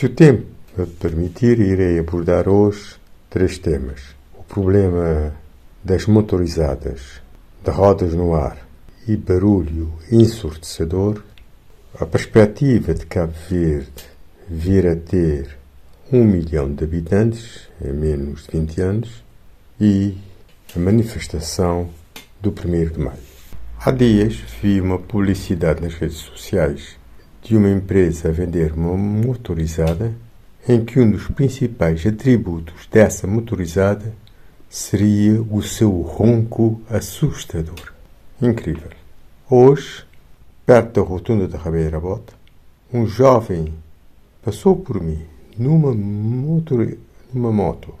Se o tempo me permitir, irei abordar hoje três temas. O problema das motorizadas, de rodas no ar e barulho ensurdecedor, a perspectiva de Cabo Verde vir a ter um milhão de habitantes em menos de 20 anos e a manifestação do 1 de maio. Há dias vi uma publicidade nas redes sociais de uma empresa a vender uma motorizada em que um dos principais atributos dessa motorizada seria o seu ronco assustador. Incrível. Hoje, perto da rotunda da Rabeira Bota, um jovem passou por mim numa, motor, numa moto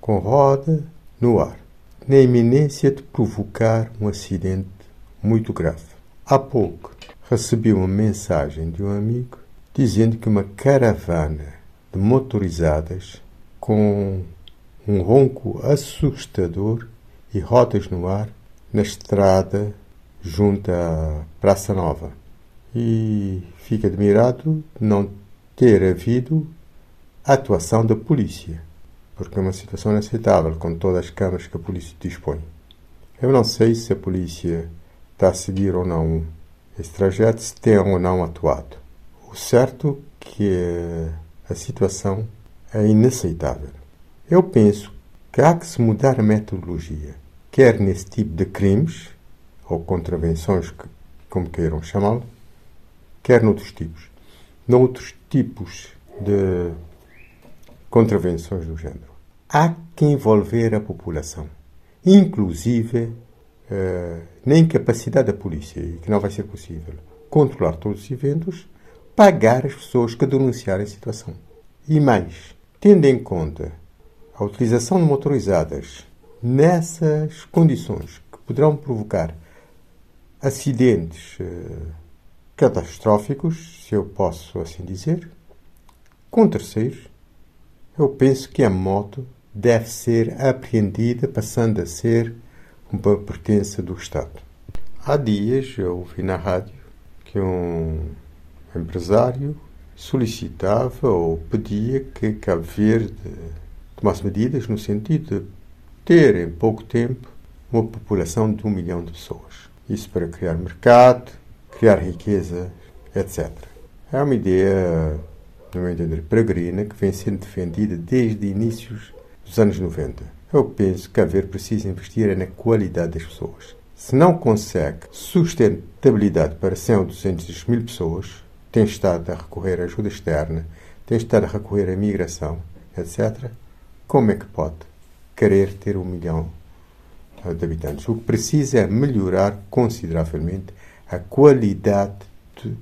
com roda no ar, na iminência de provocar um acidente muito grave. Há pouco recebi uma mensagem de um amigo dizendo que uma caravana de motorizadas com um ronco assustador e rodas no ar na estrada junto à Praça Nova. E fico admirado de não ter havido atuação da polícia, porque é uma situação inaceitável com todas as câmaras que a polícia dispõe. Eu não sei se a polícia está a seguir ou não se tem ou não atuado. O certo é que a situação é inaceitável. Eu penso que há que se mudar a metodologia, quer nesse tipo de crimes, ou contravenções, como queiram chamá-lo, quer noutros tipos. Noutros tipos de contravenções do género. Há que envolver a população, inclusive uh, na incapacidade da polícia, e que não vai ser possível controlar todos os eventos, pagar as pessoas que denunciarem a situação. E mais, tendo em conta a utilização de motorizadas nessas condições que poderão provocar acidentes uh, catastróficos, se eu posso assim dizer, com terceiros, eu penso que a moto deve ser apreendida, passando a ser uma pertença do Estado. Há dias eu ouvi na rádio que um empresário solicitava ou pedia que Cabo Verde tomasse medidas no sentido de ter em pouco tempo uma população de um milhão de pessoas. Isso para criar mercado, criar riqueza, etc. É uma ideia, no meu entender, peregrina que vem sendo defendida desde inícios dos anos 90. Eu penso que haver precisa investir é na qualidade das pessoas. Se não consegue sustentabilidade para 100 ou 200 mil pessoas, tem estado a recorrer à ajuda externa, tem estado a recorrer à migração, etc., como é que pode querer ter um milhão de habitantes? O que precisa é melhorar consideravelmente a qualidade de,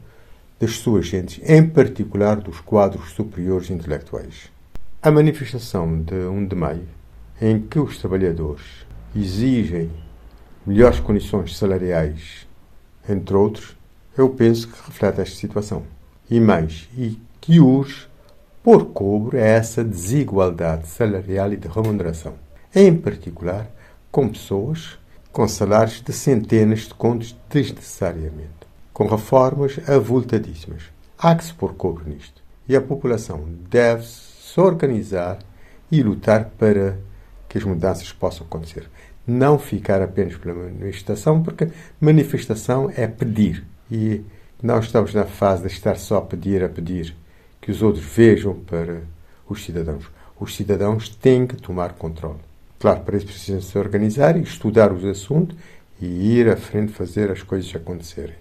das suas gentes, em particular dos quadros superiores intelectuais. A manifestação de 1 de maio, em que os trabalhadores exigem melhores condições salariais, entre outros, eu penso que reflete esta situação. E mais, e que urge por cobro essa desigualdade salarial e de remuneração, em particular com pessoas com salários de centenas de contos desnecessariamente, com reformas avultadíssimas. Há que se pôr cobro nisto. E a população deve se organizar e lutar para que as mudanças possam acontecer. Não ficar apenas pela manifestação, porque manifestação é pedir. E nós estamos na fase de estar só a pedir, a pedir, que os outros vejam para os cidadãos. Os cidadãos têm que tomar controle. Claro, para isso precisam se organizar e estudar os assuntos e ir à frente fazer as coisas acontecerem.